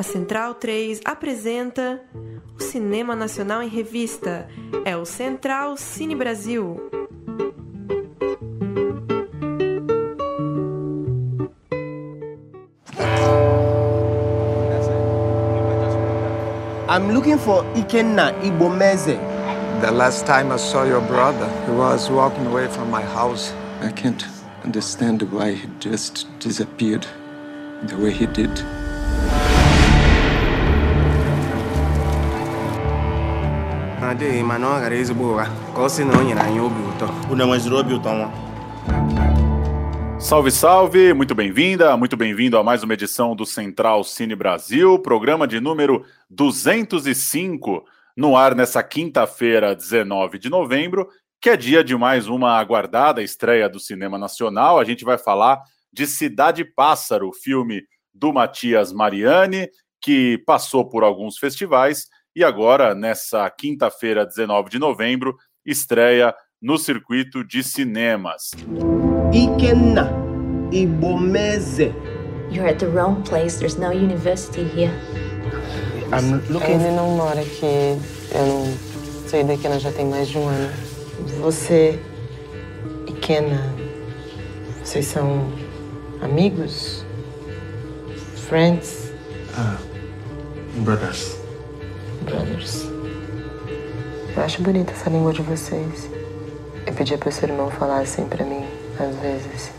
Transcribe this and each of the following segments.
A Central 3 apresenta o Cinema Nacional em Revista. É o Central Cine Brasil. I'm looking for Ikenna Ibomeze. The last time I saw your brother, he was walking away from my house. I can't understand why he just disappeared the way he did. Adịghị mana ọ ghara ezigbo ụgha ka ọ sị na o nyere anyị obi ụtọ unu enweziri obi ụtọ nwa Salve, salve! Muito bem-vinda, muito bem-vindo a mais uma edição do Central Cine Brasil, programa de número 205, no ar nessa quinta-feira, 19 de novembro, que é dia de mais uma aguardada estreia do cinema nacional. A gente vai falar de Cidade Pássaro, filme do Matias Mariani, que passou por alguns festivais e agora, nessa quinta-feira, 19 de novembro, estreia no circuito de cinemas. Ikenna Ibomeze. You're at the wrong place. There's no university here. I'm looking Ele não mora aqui. Eu não saí daqui ela já tem mais de um ano. Você e Kenna, vocês são amigos? Friends? Brothers. Brothers? Eu acho bonita essa língua de vocês. Eu pedia pro seu irmão falar assim pra mim, às vezes.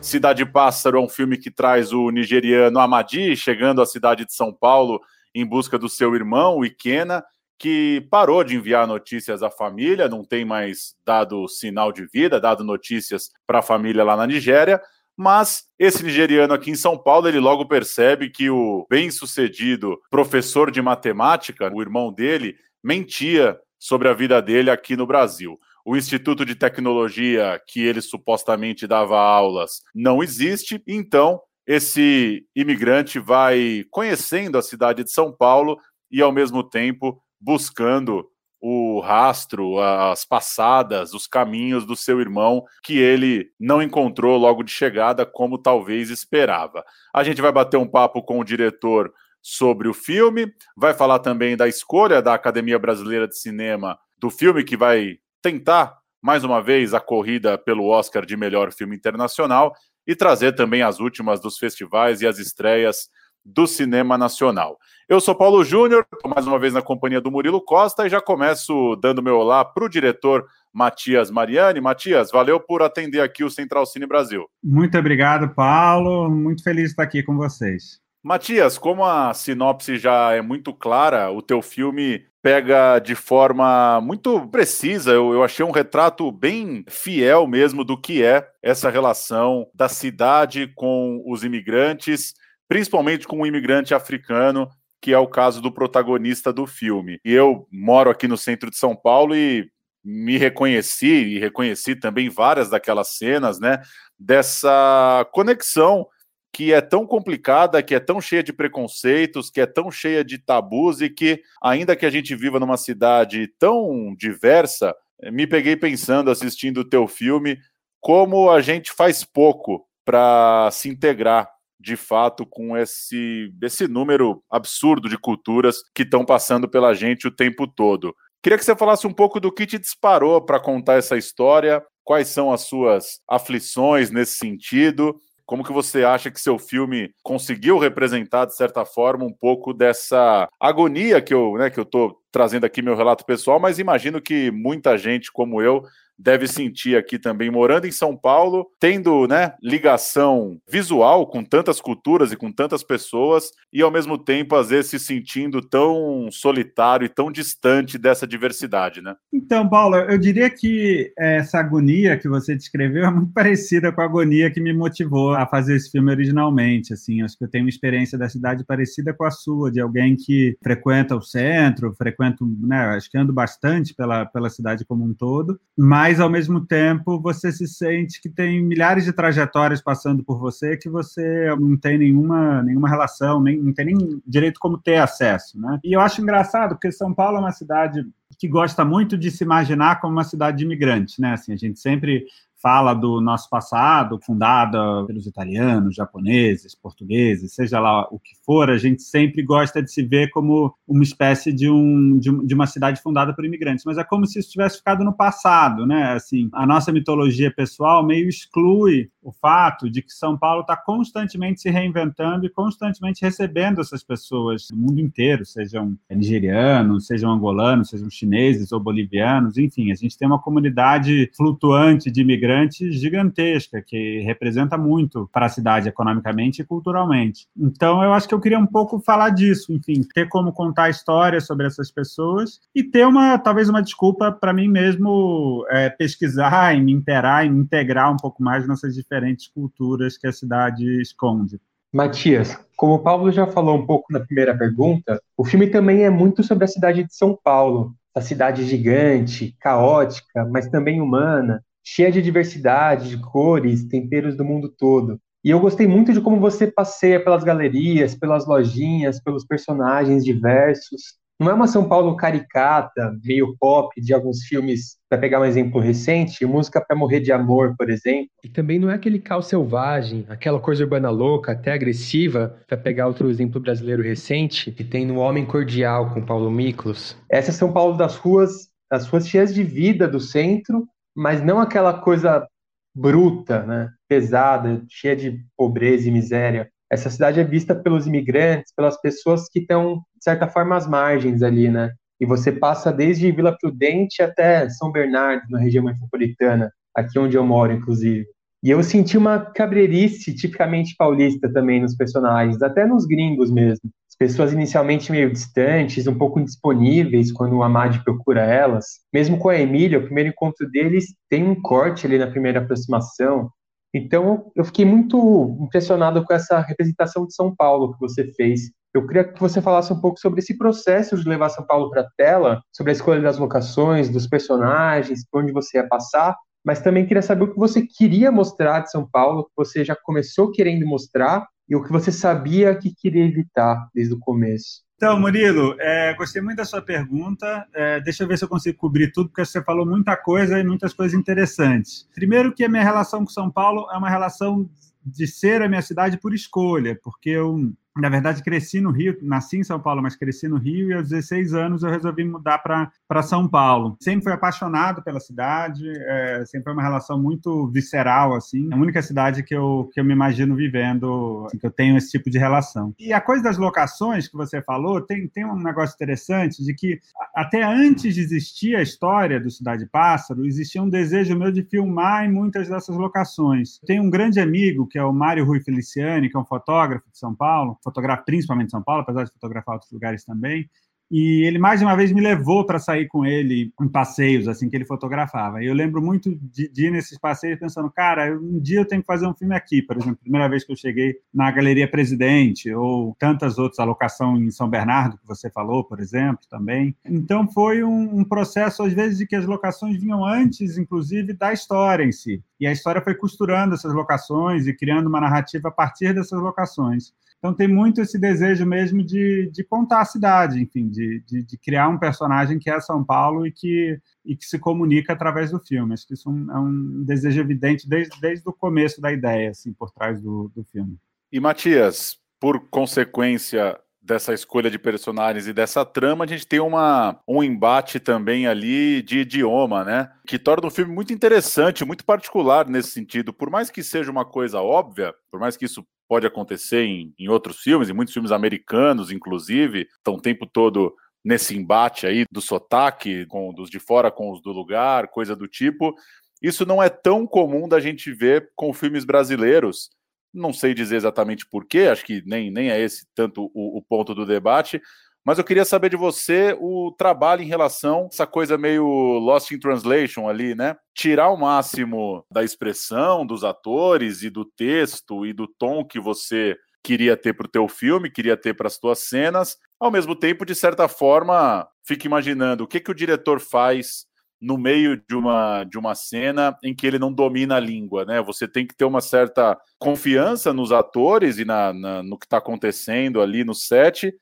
Cidade Pássaro é um filme que traz o nigeriano Amadi chegando à cidade de São Paulo em busca do seu irmão, o Ikena, que parou de enviar notícias à família, não tem mais dado sinal de vida, dado notícias para a família lá na Nigéria. Mas esse nigeriano aqui em São Paulo, ele logo percebe que o bem-sucedido professor de matemática, o irmão dele, mentia sobre a vida dele aqui no Brasil. O Instituto de Tecnologia que ele supostamente dava aulas não existe, então esse imigrante vai conhecendo a cidade de São Paulo e, ao mesmo tempo, buscando o rastro, as passadas, os caminhos do seu irmão que ele não encontrou logo de chegada, como talvez esperava. A gente vai bater um papo com o diretor sobre o filme, vai falar também da escolha da Academia Brasileira de Cinema do filme que vai tentar mais uma vez a corrida pelo Oscar de melhor filme internacional e trazer também as últimas dos festivais e as estreias do cinema nacional. Eu sou Paulo Júnior, estou mais uma vez na companhia do Murilo Costa e já começo dando meu olá para o diretor Matias Mariani. Matias, valeu por atender aqui o Central Cine Brasil. Muito obrigado, Paulo. Muito feliz de estar aqui com vocês. Matias, como a sinopse já é muito clara, o teu filme pega de forma muito precisa. Eu, eu, achei um retrato bem fiel mesmo do que é essa relação da cidade com os imigrantes, principalmente com o imigrante africano, que é o caso do protagonista do filme. E eu moro aqui no centro de São Paulo e me reconheci e reconheci também várias daquelas cenas, né? Dessa conexão que é tão complicada, que é tão cheia de preconceitos, que é tão cheia de tabus e que, ainda que a gente viva numa cidade tão diversa, me peguei pensando, assistindo o teu filme, como a gente faz pouco para se integrar de fato com esse, esse número absurdo de culturas que estão passando pela gente o tempo todo. Queria que você falasse um pouco do que te disparou para contar essa história, quais são as suas aflições nesse sentido como que você acha que seu filme conseguiu representar, de certa forma, um pouco dessa agonia que eu, né, que eu trazendo aqui meu relato pessoal, mas imagino que muita gente como eu deve sentir aqui também, morando em São Paulo, tendo né, ligação visual com tantas culturas e com tantas pessoas, e ao mesmo tempo, às vezes, se sentindo tão solitário e tão distante dessa diversidade, né? Então, Paulo, eu diria que essa agonia que você descreveu é muito parecida com a agonia que me motivou a fazer esse filme originalmente. Assim, acho que eu tenho uma experiência da cidade parecida com a sua, de alguém que frequenta o centro, frequenta, né, acho que ando bastante pela, pela cidade como um todo, mas mas ao mesmo tempo você se sente que tem milhares de trajetórias passando por você que você não tem nenhuma, nenhuma relação, nem, não tem nem direito como ter acesso, né? E eu acho engraçado porque São Paulo é uma cidade que gosta muito de se imaginar como uma cidade de imigrantes, né? Assim, a gente sempre fala do nosso passado, fundada pelos italianos, japoneses, portugueses, seja lá o que for, a gente sempre gosta de se ver como uma espécie de, um, de, uma cidade fundada por imigrantes, mas é como se isso tivesse ficado no passado, né? Assim, a nossa mitologia pessoal meio exclui o fato de que São Paulo está constantemente se reinventando e constantemente recebendo essas pessoas do mundo inteiro, sejam nigerianos, sejam angolanos, sejam chineses ou bolivianos, enfim, a gente tem uma comunidade flutuante de imigrantes gigantesca que representa muito para a cidade economicamente e culturalmente. Então, eu acho que eu queria um pouco falar disso, enfim, ter como contar histórias sobre essas pessoas e ter uma, talvez uma desculpa para mim mesmo é, pesquisar e me interar e me integrar um pouco mais nessas diferentes culturas que a cidade esconde. Matias, como o Paulo já falou um pouco na primeira pergunta, o filme também é muito sobre a cidade de São Paulo, a cidade gigante, caótica, mas também humana, cheia de diversidade, de cores, temperos do mundo todo. E eu gostei muito de como você passeia pelas galerias, pelas lojinhas, pelos personagens diversos. Não é uma São Paulo caricata, meio pop, de alguns filmes, para pegar um exemplo recente, Música para Morrer de Amor, por exemplo. E também não é aquele caos selvagem, aquela coisa urbana louca, até agressiva, para pegar outro exemplo brasileiro recente, que tem no Homem Cordial, com Paulo Miklos. Essa é São Paulo das ruas, das ruas cheias de vida do centro, mas não aquela coisa bruta, né? pesada, cheia de pobreza e miséria essa cidade é vista pelos imigrantes, pelas pessoas que estão, de certa forma, às margens ali, né? E você passa desde Vila Prudente até São Bernardo, na região metropolitana, aqui onde eu moro, inclusive. E eu senti uma cabreirice tipicamente paulista também nos personagens, até nos gringos mesmo. As pessoas inicialmente meio distantes, um pouco indisponíveis quando o Amad procura elas. Mesmo com a Emília, o primeiro encontro deles tem um corte ali na primeira aproximação, então, eu fiquei muito impressionado com essa representação de São Paulo que você fez. Eu queria que você falasse um pouco sobre esse processo de levar São Paulo para a tela, sobre a escolha das locações, dos personagens, por onde você ia passar, mas também queria saber o que você queria mostrar de São Paulo, que você já começou querendo mostrar e o que você sabia que queria evitar desde o começo. Então, Murilo, é, gostei muito da sua pergunta. É, deixa eu ver se eu consigo cobrir tudo, porque você falou muita coisa e muitas coisas interessantes. Primeiro, que a minha relação com São Paulo é uma relação de ser a minha cidade por escolha, porque eu na verdade, cresci no Rio, nasci em São Paulo, mas cresci no Rio e aos 16 anos eu resolvi mudar para São Paulo. Sempre fui apaixonado pela cidade, é, sempre foi uma relação muito visceral, assim. É a única cidade que eu, que eu me imagino vivendo, assim, que eu tenho esse tipo de relação. E a coisa das locações que você falou, tem, tem um negócio interessante de que até antes de existir a história do Cidade Pássaro, existia um desejo meu de filmar em muitas dessas locações. Tem um grande amigo, que é o Mário Rui Feliciani, que é um fotógrafo de São Paulo, fotografa principalmente São Paulo, apesar de fotografar outros lugares também. E ele mais uma vez me levou para sair com ele em passeios, assim, que ele fotografava. E eu lembro muito de, de ir nesses passeios pensando, cara, um dia eu tenho que fazer um filme aqui. Por exemplo, primeira vez que eu cheguei na Galeria Presidente, ou tantas outras, a locação em São Bernardo, que você falou, por exemplo, também. Então foi um, um processo, às vezes, de que as locações vinham antes, inclusive, da história em si. E a história foi costurando essas locações e criando uma narrativa a partir dessas locações. Então tem muito esse desejo mesmo de, de contar a cidade, enfim, de, de, de, criar um personagem que é São Paulo e que, e que se comunica através do filme. Acho que isso é um desejo evidente desde, desde o começo da ideia, assim, por trás do, do filme. E Matias, por consequência dessa escolha de personagens e dessa trama, a gente tem uma, um embate também ali de idioma, né? Que torna o filme muito interessante, muito particular nesse sentido. Por mais que seja uma coisa óbvia, por mais que isso pode acontecer em, em outros filmes, em muitos filmes americanos, inclusive, estão o tempo todo nesse embate aí do sotaque, com dos de fora com os do lugar, coisa do tipo. Isso não é tão comum da gente ver com filmes brasileiros. Não sei dizer exatamente porquê, acho que nem, nem é esse tanto o, o ponto do debate, mas eu queria saber de você o trabalho em relação a essa coisa meio lost in translation ali, né? Tirar o máximo da expressão dos atores e do texto e do tom que você queria ter para o teu filme, queria ter para as tuas cenas, ao mesmo tempo, de certa forma, fica imaginando o que, que o diretor faz no meio de uma, de uma cena em que ele não domina a língua, né? Você tem que ter uma certa confiança nos atores e na, na no que está acontecendo ali no set,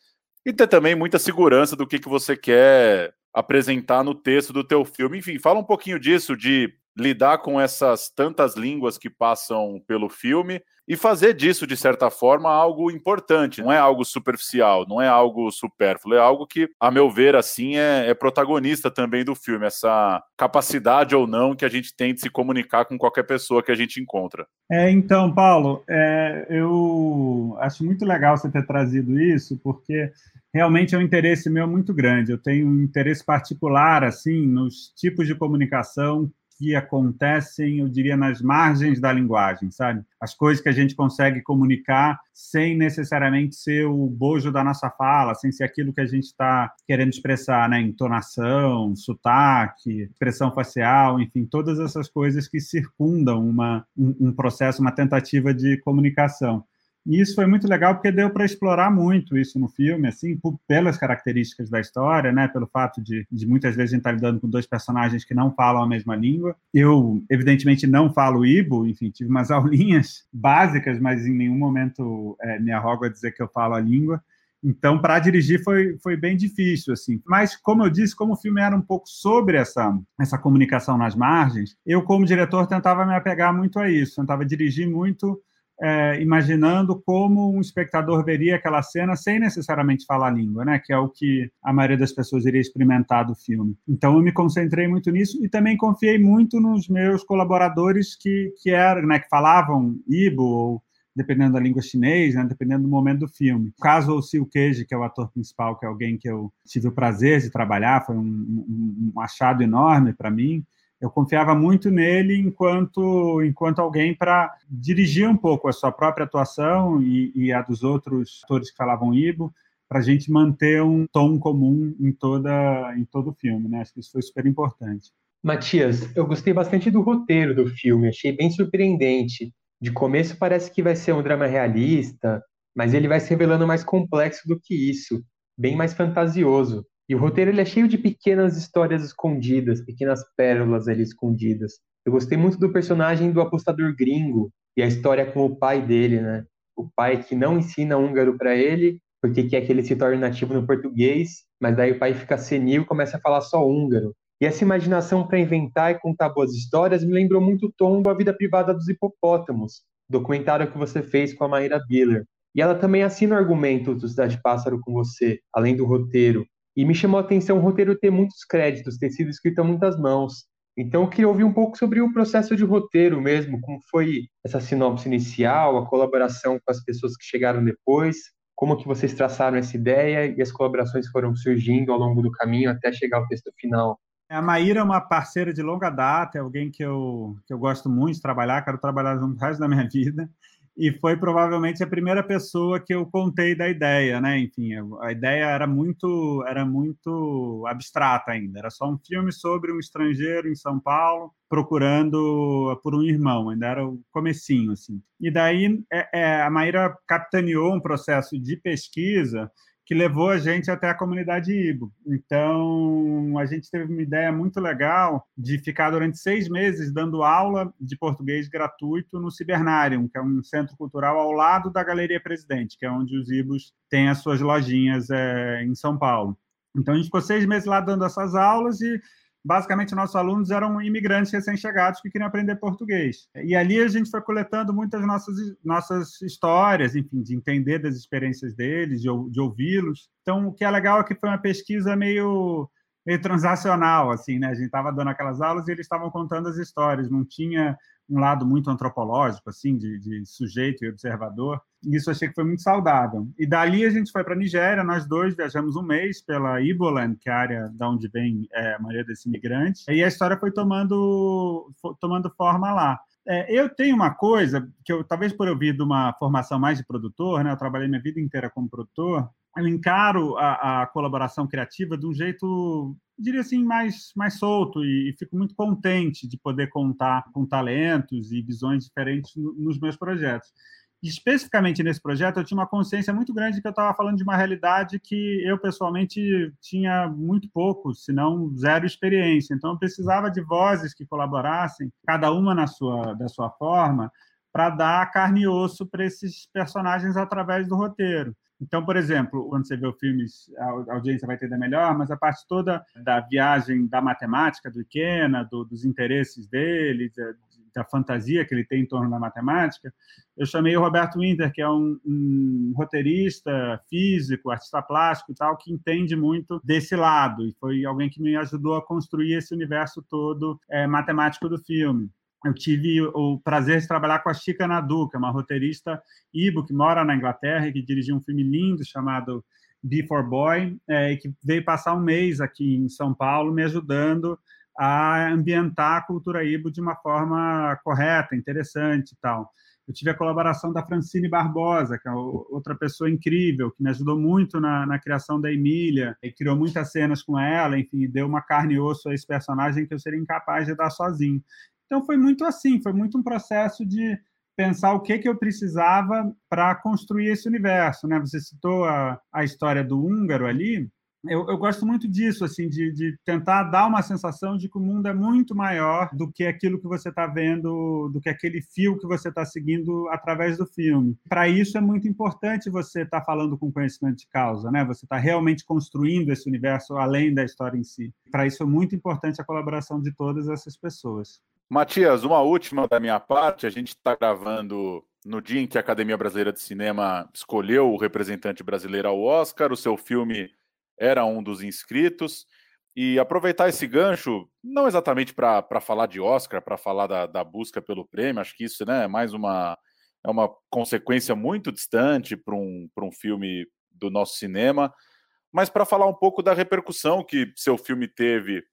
e ter também muita segurança do que, que você quer apresentar no texto do teu filme. Enfim, fala um pouquinho disso, de lidar com essas tantas línguas que passam pelo filme e fazer disso, de certa forma, algo importante. Não é algo superficial, não é algo supérfluo, é algo que, a meu ver, assim, é, é protagonista também do filme, essa capacidade ou não que a gente tem de se comunicar com qualquer pessoa que a gente encontra. É, então, Paulo, é, eu acho muito legal você ter trazido isso, porque realmente é um interesse meu muito grande. Eu tenho um interesse particular, assim, nos tipos de comunicação que acontecem, eu diria, nas margens da linguagem, sabe? As coisas que a gente consegue comunicar sem necessariamente ser o bojo da nossa fala, sem ser aquilo que a gente está querendo expressar, né? Entonação, sotaque, expressão facial, enfim, todas essas coisas que circundam uma, um, um processo, uma tentativa de comunicação. E isso foi muito legal porque deu para explorar muito isso no filme, assim, pelas características da história, né, pelo fato de, de muitas vezes a gente estar tá lidando com dois personagens que não falam a mesma língua. Eu, evidentemente, não falo Ibo, enfim, tive umas aulinhas básicas, mas em nenhum momento é, me arrogo a dizer que eu falo a língua. Então, para dirigir foi, foi bem difícil, assim. Mas, como eu disse, como o filme era um pouco sobre essa, essa comunicação nas margens, eu, como diretor, tentava me apegar muito a isso, tentava dirigir muito é, imaginando como um espectador veria aquela cena sem necessariamente falar a língua, né? Que é o que a maioria das pessoas iria experimentar do filme. Então eu me concentrei muito nisso e também confiei muito nos meus colaboradores que que eram, né? Que falavam Ibo ou dependendo da língua chinês, né, dependendo do momento do filme. O caso o Sil Queijo, que é o ator principal, que é alguém que eu tive o prazer de trabalhar, foi um, um, um achado enorme para mim eu confiava muito nele enquanto enquanto alguém para dirigir um pouco a sua própria atuação e, e a dos outros atores que falavam Ibo para a gente manter um tom comum em toda em todo o filme, né? Acho que isso foi super importante. Matias, eu gostei bastante do roteiro do filme, achei bem surpreendente. De começo parece que vai ser um drama realista, mas ele vai se revelando mais complexo do que isso, bem mais fantasioso. E o roteiro ele é cheio de pequenas histórias escondidas, pequenas pérolas ali escondidas. Eu gostei muito do personagem do apostador gringo e a história com o pai dele, né? O pai que não ensina húngaro para ele, porque quer que ele se torne nativo no português, mas daí o pai fica senil e começa a falar só húngaro. E essa imaginação para inventar e contar boas histórias me lembrou muito o tom da vida privada dos hipopótamos, documentário que você fez com a Maíra Biller. E ela também assina o argumento do Cidade Pássaro com você, além do roteiro. E me chamou a atenção o roteiro ter muitos créditos, ter sido escrito a muitas mãos. Então eu queria ouvir um pouco sobre o processo de roteiro mesmo, como foi essa sinopse inicial, a colaboração com as pessoas que chegaram depois, como que vocês traçaram essa ideia e as colaborações foram surgindo ao longo do caminho até chegar ao texto final. A Maíra é uma parceira de longa data, é alguém que eu, que eu gosto muito de trabalhar, quero trabalhar junto o resto da minha vida e foi provavelmente a primeira pessoa que eu contei da ideia, né? Enfim, a ideia era muito era muito abstrata ainda, era só um filme sobre um estrangeiro em São Paulo procurando por um irmão, ainda era o comecinho assim. E daí é, é, a Maíra capitaneou um processo de pesquisa que levou a gente até a comunidade Ibo. Então, a gente teve uma ideia muito legal de ficar durante seis meses dando aula de português gratuito no Cibernarium, que é um centro cultural ao lado da Galeria Presidente, que é onde os Ibos têm as suas lojinhas é, em São Paulo. Então, a gente ficou seis meses lá dando essas aulas e basicamente nossos alunos eram imigrantes recém-chegados que queriam aprender português. E ali a gente foi coletando muitas nossas nossas histórias, enfim, de entender das experiências deles, de, de ouvi-los. Então, o que é legal é que foi uma pesquisa meio meio transacional, assim, né? A gente estava dando aquelas aulas e eles estavam contando as histórias, não tinha um lado muito antropológico, assim, de, de sujeito e observador. Isso achei que foi muito saudável. E dali a gente foi para a Nigéria, nós dois viajamos um mês pela Iboland, que é a área da onde vem é, a maioria desses imigrantes, e a história foi tomando, foi tomando forma lá. É, eu tenho uma coisa que eu, talvez por eu vir de uma formação mais de produtor, né? Eu trabalhei minha vida inteira como produtor. Eu encaro a, a colaboração criativa de um jeito diria assim, mais, mais solto e, e, fico muito contente de poder contar com talentos e visões diferentes no, nos meus projetos. especificamente nesse projeto, eu tinha uma consciência muito grande de que eu estava falando de uma realidade que eu, pessoalmente, tinha muito pouco, se não zero experiência. Então, eu precisava de vozes que colaborassem, cada uma na sua, da sua forma, para dar carne e osso para esses personagens através do roteiro. Então, por exemplo, quando você vê o filme, a audiência vai entender melhor, mas a parte toda da viagem da matemática do Ikena, do, dos interesses dele, da, da, fantasia que ele tem em torno da matemática, eu chamei o Roberto Winter, que é um, um roteirista, físico, artista plástico e tal, que entende muito desse lado, e foi alguém que me ajudou a construir esse universo todo é, matemático do filme eu tive o prazer de trabalhar com a Chica Nadu, que é uma roteirista ibo que mora na Inglaterra e que dirigiu um filme lindo chamado Before Boy, é, e que veio passar um mês aqui em São Paulo me ajudando a ambientar a cultura ibo de uma forma correta, interessante e tal. Eu tive a colaboração da Francine Barbosa, que é outra pessoa incrível, que me ajudou muito na, na criação da Emília, e criou muitas cenas com ela, enfim, deu uma carne e osso a esse personagem que eu seria incapaz de dar sozinho. Então foi muito assim, foi muito um processo de pensar o que, que eu precisava para construir esse universo. Né? Você citou a, a história do húngaro ali, eu, eu, gosto muito disso, assim, de, de, tentar dar uma sensação de que o mundo é muito maior do que aquilo que você está vendo, do que aquele fio que você está seguindo através do filme. Para isso é muito importante você estar tá falando com conhecimento de causa, né? Você está realmente construindo esse universo além da história em si. Para isso é muito importante a colaboração de todas essas pessoas. Matias, uma última da minha parte. A gente está gravando no dia em que a Academia Brasileira de Cinema escolheu o representante brasileiro ao Oscar. O seu filme era um dos inscritos. E aproveitar esse gancho, não exatamente para falar de Oscar, para falar da, da, busca pelo prêmio, acho que isso né, é mais uma, é uma consequência muito distante para um, um filme do nosso cinema, mas para falar um pouco da repercussão que seu filme teve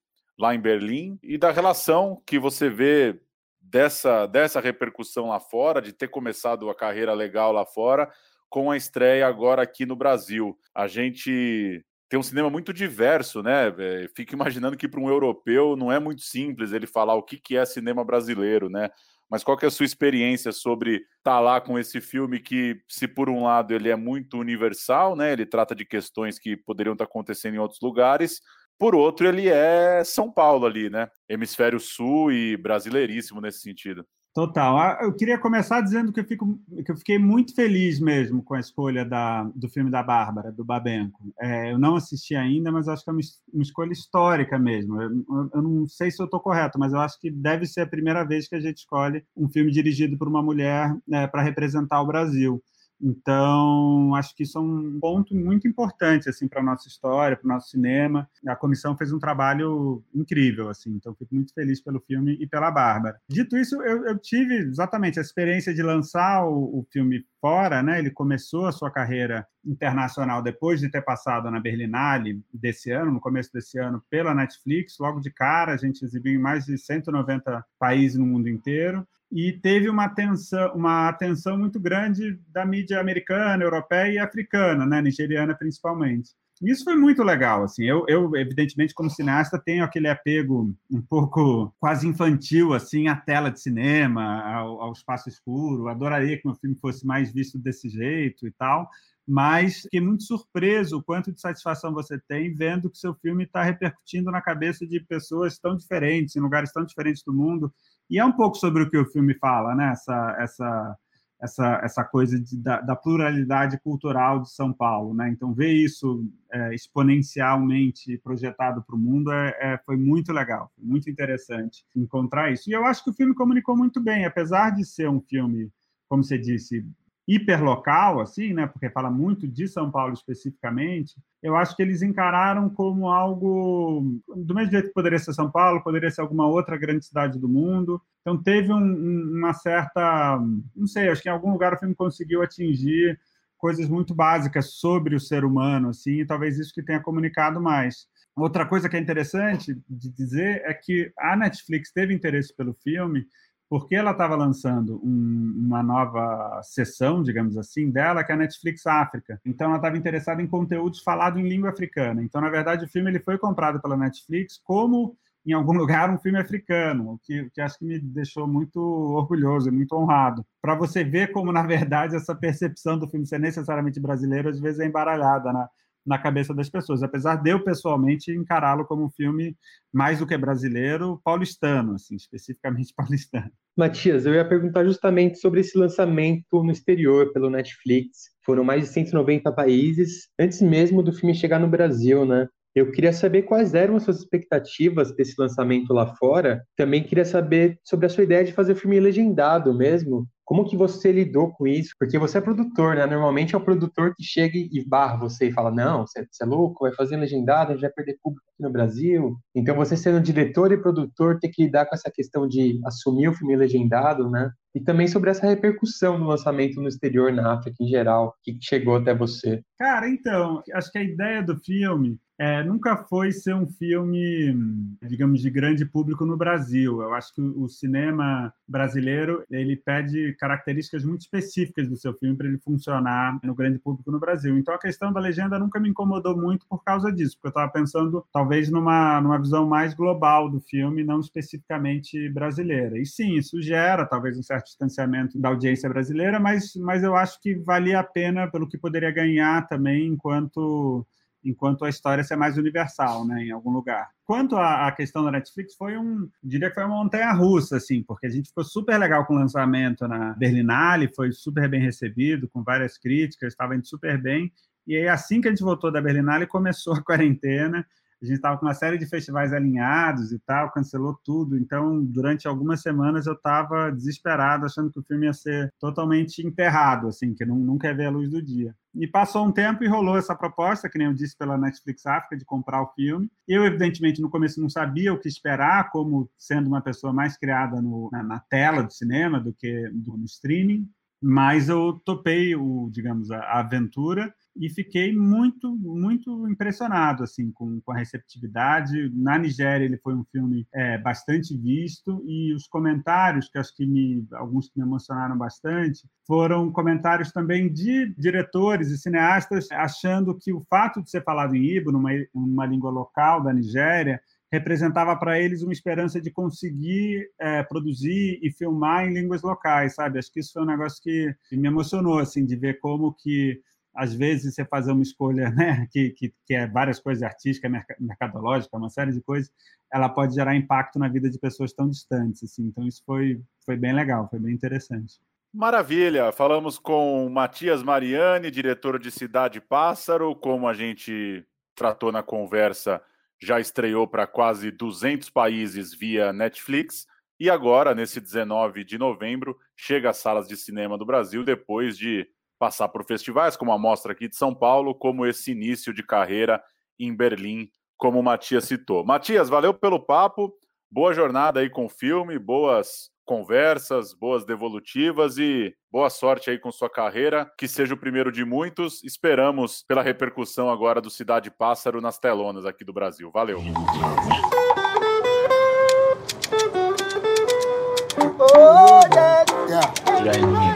lá em Berlim e da relação que você vê dessa, dessa repercussão lá fora, de ter começado a carreira legal lá fora, com a estreia agora aqui no Brasil. A gente tem um cinema muito diverso, né? Fico imaginando que para um europeu não é muito simples ele falar o que, que é cinema brasileiro, né? Mas qual que é a sua experiência sobre estar tá lá com esse filme que, se por um lado ele é muito universal, né? Ele trata de questões que poderiam estar acontecendo em outros lugares, por outro, ele é São Paulo ali, né? Hemisfério Sul e brasileiríssimo nesse sentido. Total. Ah, eu queria começar dizendo que eu, fico, que eu fiquei muito feliz mesmo com a escolha da, do filme da Bárbara, do Babenco. É, eu não assisti ainda, mas acho que é uma, uma escolha histórica mesmo. Eu, eu, não sei se eu estou correto, mas eu acho que deve ser a primeira vez que a gente escolhe um filme dirigido por uma mulher é, para representar o Brasil. Então, acho que isso é um ponto muito importante assim para a nossa história, para o nosso cinema. A comissão fez um trabalho incrível, assim. Então, fico muito feliz pelo filme e pela Bárbara. Dito isso, eu, eu tive exatamente a experiência de lançar o, o, filme fora, né? Ele começou a sua carreira internacional depois de ter passado na Berlinale desse ano, no começo desse ano, pela Netflix. Logo de cara, a gente exibiu em mais de 190 países no mundo inteiro e teve uma atenção, uma atenção muito grande da mídia americana, europeia e africana, né, nigeriana principalmente. Isso foi muito legal, assim. Eu, eu, evidentemente, como cineasta, tenho aquele apego um pouco quase infantil, assim, à tela de cinema, ao, ao espaço escuro. Adoraria que meu filme fosse mais visto desse jeito e tal mas fiquei muito surpreso o quanto de satisfação você tem vendo que seu filme está repercutindo na cabeça de pessoas tão diferentes, em lugares tão diferentes do mundo. E é um pouco sobre o que o filme fala, né? Essa, essa, essa, essa coisa de, da, da, pluralidade cultural de São Paulo, né? Então, ver isso é, exponencialmente projetado para o mundo é, é, foi muito legal, muito interessante encontrar isso. E eu acho que o filme comunicou muito bem, apesar de ser um filme, como você disse, hiperlocal, assim, né, porque fala muito de São Paulo especificamente, eu acho que eles encararam como algo, do mesmo jeito que poderia ser São Paulo, poderia ser alguma outra grande cidade do mundo. Então teve um, uma certa, não sei, acho que em algum lugar o filme conseguiu atingir coisas muito básicas sobre o ser humano, assim, e talvez isso que tenha comunicado mais. Outra coisa que é interessante de dizer é que a Netflix teve interesse pelo filme porque ela estava lançando um, uma nova sessão, digamos assim, dela, que é a Netflix África. Então, ela estava interessada em conteúdos falados em língua africana. Então, na verdade, o filme ele foi comprado pela Netflix como, em algum lugar, um filme africano, o que, que acho que me deixou muito orgulhoso e muito honrado. Para você ver como, na verdade, essa percepção do filme ser necessariamente brasileiro, às vezes é embaralhada, né? na cabeça das pessoas, apesar de eu pessoalmente encará-lo como um filme mais do que brasileiro, paulistano, assim, especificamente paulistano. Matias, eu ia perguntar justamente sobre esse lançamento no exterior pelo Netflix. foram mais de 190 países, antes mesmo do filme chegar no Brasil, né? Eu queria saber quais eram as suas expectativas desse lançamento lá fora. Também queria saber sobre a sua ideia de fazer o filme legendado mesmo. Como que você lidou com isso? Porque você é produtor, né? Normalmente é o produtor que chega e barra você e fala: não, você, é louco, vai fazer legendado, a gente vai perder público aqui no Brasil. Então, você sendo diretor e produtor, tem que lidar com essa questão de assumir o filme legendado, né? E também sobre essa repercussão do lançamento no exterior, na África em geral, que chegou até você. Cara, então, acho que a ideia do filme é, nunca foi ser um filme, digamos, de grande público no Brasil. Eu acho que o cinema brasileiro ele pede características muito específicas do seu filme para ele funcionar no grande público no Brasil. Então a questão da legenda nunca me incomodou muito por causa disso, porque eu estava pensando talvez numa, numa visão mais global do filme, não especificamente brasileira. E sim, isso gera talvez um certo distanciamento da audiência brasileira, mas, mas eu acho que valia a pena pelo que poderia ganhar também enquanto enquanto a história ser mais universal, né, em algum lugar. Quanto à, questão da Netflix, foi um, diria que foi uma montanha russa, assim, porque a gente ficou super legal com o lançamento na Berlinale, foi super bem recebido, com várias críticas, estava indo super bem, e aí assim que a gente voltou da Berlinale, começou a quarentena, a gente estava com uma série de festivais alinhados e tal, cancelou tudo. Então, durante algumas semanas eu estava desesperado, achando que o filme ia ser totalmente enterrado, assim, que não, nunca ia ver a luz do dia. E passou um tempo e rolou essa proposta, que nem eu disse pela Netflix África, de comprar o filme. Eu, evidentemente, no começo não sabia o que esperar, como sendo uma pessoa mais criada no, na, na, tela do cinema do que do, no streaming. Mas eu topei o, digamos, a, aventura e fiquei muito, muito impressionado assim com, com a receptividade. Na Nigéria ele foi um filme é, bastante visto e os comentários que acho que me alguns que me emocionaram bastante foram comentários também de diretores e cineastas achando que o fato de ser falado em Ibo, numa, numa língua local da Nigéria, representava para eles uma esperança de conseguir é, produzir e filmar em línguas locais, sabe? Acho que isso foi um negócio que, me emocionou, assim, de ver como que às vezes você fazer uma escolha né, que, que, que é várias coisas artísticas, mercadológica, uma série de coisas, ela pode gerar impacto na vida de pessoas tão distantes. Assim. Então, isso foi, foi bem legal, foi bem interessante. Maravilha! Falamos com Matias Mariani, diretor de Cidade Pássaro, como a gente tratou na conversa, já estreou para quase 200 países via Netflix. E agora, nesse 19 de novembro, chega às salas de cinema do Brasil depois de passar por festivais, como a mostra aqui de São Paulo, como esse início de carreira em Berlim, como o Matias citou. Matias, valeu pelo papo, boa jornada aí com o filme, boas conversas, boas devolutivas e boa sorte aí com sua carreira, que seja o primeiro de muitos. Esperamos pela repercussão agora do Cidade Pássaro nas telonas aqui do Brasil. Valeu. Oh, yeah. Yeah.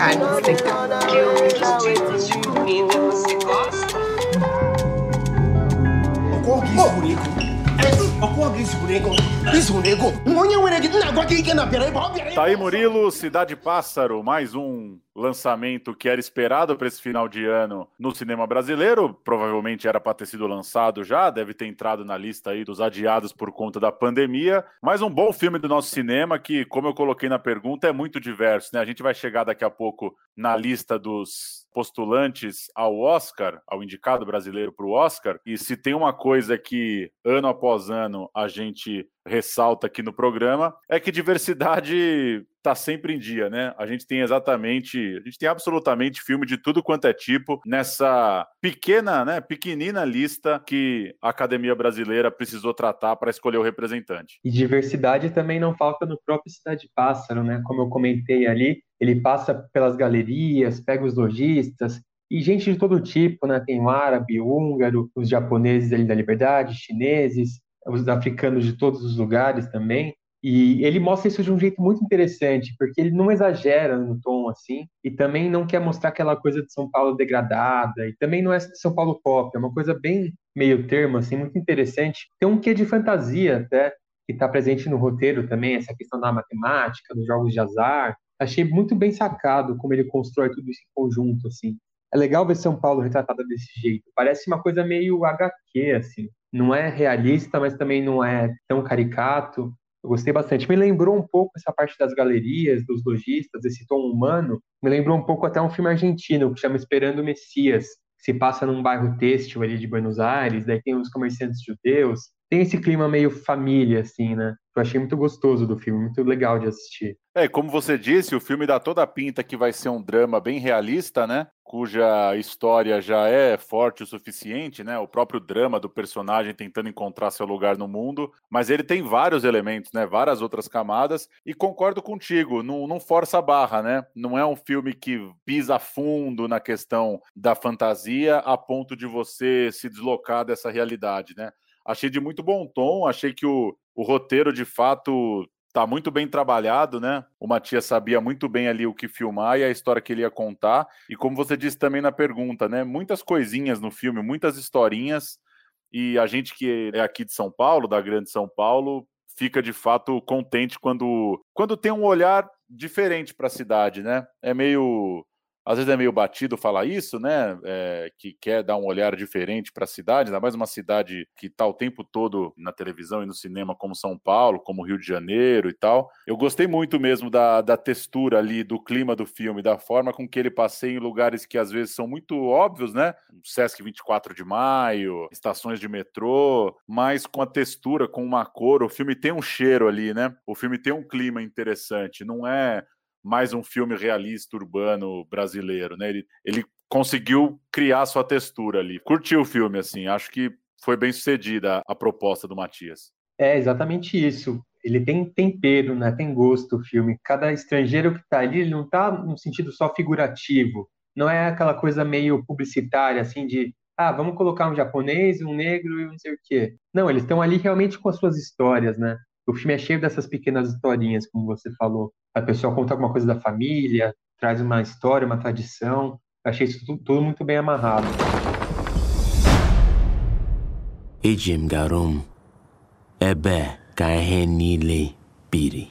Ai, Tá aí, Murilo, Cidade Pássaro, mais um lançamento que era esperado para esse final de ano no cinema brasileiro. Provavelmente era para ter sido lançado já, deve ter entrado na lista aí dos adiados por conta da pandemia. Mas um bom filme do nosso cinema que, como eu coloquei na pergunta, é muito diverso, né? A gente vai chegar daqui a pouco na lista dos postulantes ao Oscar, ao indicado brasileiro para o Oscar, e se tem uma coisa que ano após ano a gente ressalta aqui no programa, é que diversidade está sempre em dia, né? A gente tem exatamente, a gente tem absolutamente filme de tudo quanto é tipo nessa pequena, né, pequenina lista que a Academia Brasileira precisou tratar para escolher o representante. E diversidade também não falta no próprio Cidade Pássaro, né? Como eu comentei ali, ele passa pelas galerias, pega os lojistas, e gente de todo tipo, né? Tem o árabe, o húngaro, os japoneses ali da liberdade, chineses, os africanos de todos os lugares também. E ele mostra isso de um jeito muito interessante, porque ele não exagera no tom assim, e também não quer mostrar aquela coisa de São Paulo degradada, e também não é São Paulo pop, é uma coisa bem meio termo, assim, muito interessante. Tem um quê de fantasia até, que está presente no roteiro também, essa questão da matemática, dos jogos de azar. Achei muito bem sacado como ele constrói tudo isso em conjunto, assim. É legal ver São Paulo retratada desse jeito. Parece uma coisa meio HQ, assim. Não é realista, mas também não é tão caricato. Eu gostei bastante. Me lembrou um pouco essa parte das galerias, dos lojistas, esse tom humano. Me lembrou um pouco até um filme argentino que chama Esperando o Messias, que se passa num bairro têxtil ali de Buenos Aires, daí tem os comerciantes judeus. Tem esse clima meio família, assim, né? Eu achei muito gostoso do filme, muito legal de assistir. É, como você disse, o filme dá toda a pinta que vai ser um drama bem realista, né? Cuja história já é forte o suficiente, né? O próprio drama do personagem tentando encontrar seu lugar no mundo. Mas ele tem vários elementos, né? Várias outras camadas. E concordo contigo, não, não força a barra, né? Não é um filme que pisa fundo na questão da fantasia a ponto de você se deslocar dessa realidade, né? Achei de muito bom tom, achei que o, o roteiro de fato tá muito bem trabalhado, né? O Matias sabia muito bem ali o que filmar e a história que ele ia contar. E como você disse também na pergunta, né? Muitas coisinhas no filme, muitas historinhas. E a gente que é aqui de São Paulo, da Grande São Paulo, fica de fato contente quando, quando tem um olhar diferente para a cidade, né? É meio às vezes é meio batido falar isso, né? É, que quer dar um olhar diferente para a cidade, ainda mais uma cidade que está o tempo todo na televisão e no cinema, como São Paulo, como Rio de Janeiro e tal. Eu gostei muito mesmo da, da textura ali, do clima do filme, da forma com que ele passeia em lugares que às vezes são muito óbvios, né? Sesc 24 de Maio, estações de metrô, mas com a textura, com uma cor. O filme tem um cheiro ali, né? O filme tem um clima interessante. Não é mais um filme realista urbano brasileiro, né? Ele, ele conseguiu criar sua textura ali. Curtiu o filme, assim, acho que foi bem sucedida a proposta do Matias. É exatamente isso. Ele tem tempero, né? Tem gosto o filme. Cada estrangeiro que está ali, ele não está no sentido só figurativo. Não é aquela coisa meio publicitária, assim, de ah, vamos colocar um japonês, um negro e um não sei o quê. Não, eles estão ali realmente com as suas histórias, né? O filme é cheio dessas pequenas historinhas, como você falou. A pessoa conta alguma coisa da família, traz uma história, uma tradição. Eu achei isso tudo, tudo muito bem amarrado. Ebe kahenile piri.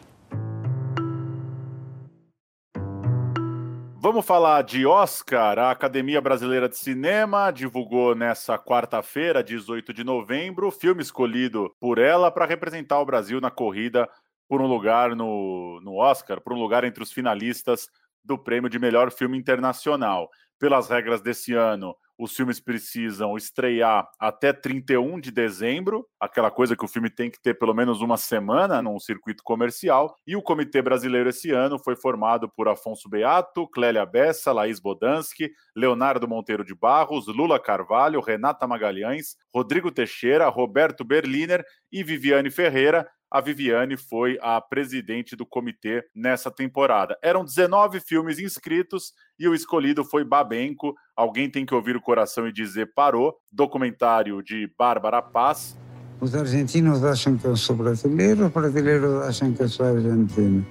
Vamos falar de Oscar. A Academia Brasileira de Cinema divulgou nessa quarta-feira, 18 de novembro, o filme escolhido por ela para representar o Brasil na corrida por um lugar no, no Oscar, por um lugar entre os finalistas do prêmio de melhor filme internacional. Pelas regras desse ano, os filmes precisam estrear até 31 de dezembro, aquela coisa que o filme tem que ter pelo menos uma semana num circuito comercial. E o Comitê Brasileiro esse ano foi formado por Afonso Beato, Clélia Bessa, Laís Bodansky, Leonardo Monteiro de Barros, Lula Carvalho, Renata Magalhães, Rodrigo Teixeira, Roberto Berliner e Viviane Ferreira, a Viviane foi a presidente do comitê nessa temporada. Eram 19 filmes inscritos e o escolhido foi Babenco. Alguém tem que ouvir o coração e dizer parou. Documentário de Bárbara Paz. Os argentinos acham que eu sou brasileiro, os brasileiros acham que eu sou argentino.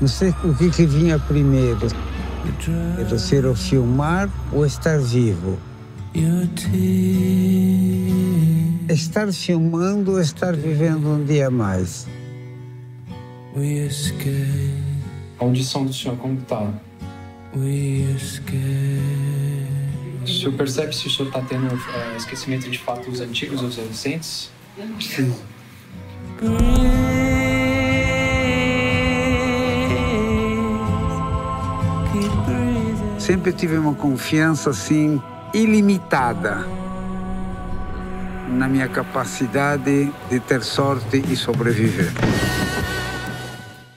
Não sei o que, que vinha primeiro. Era ser o filmar ou estar vivo? Estar filmando ou estar vivendo um dia a mais? A audição do senhor como está? O senhor percebe se o senhor está tendo é, esquecimento de fatos antigos ou recentes? Sim. Sempre tive uma confiança assim ilimitada na minha capacidade de ter sorte e sobreviver.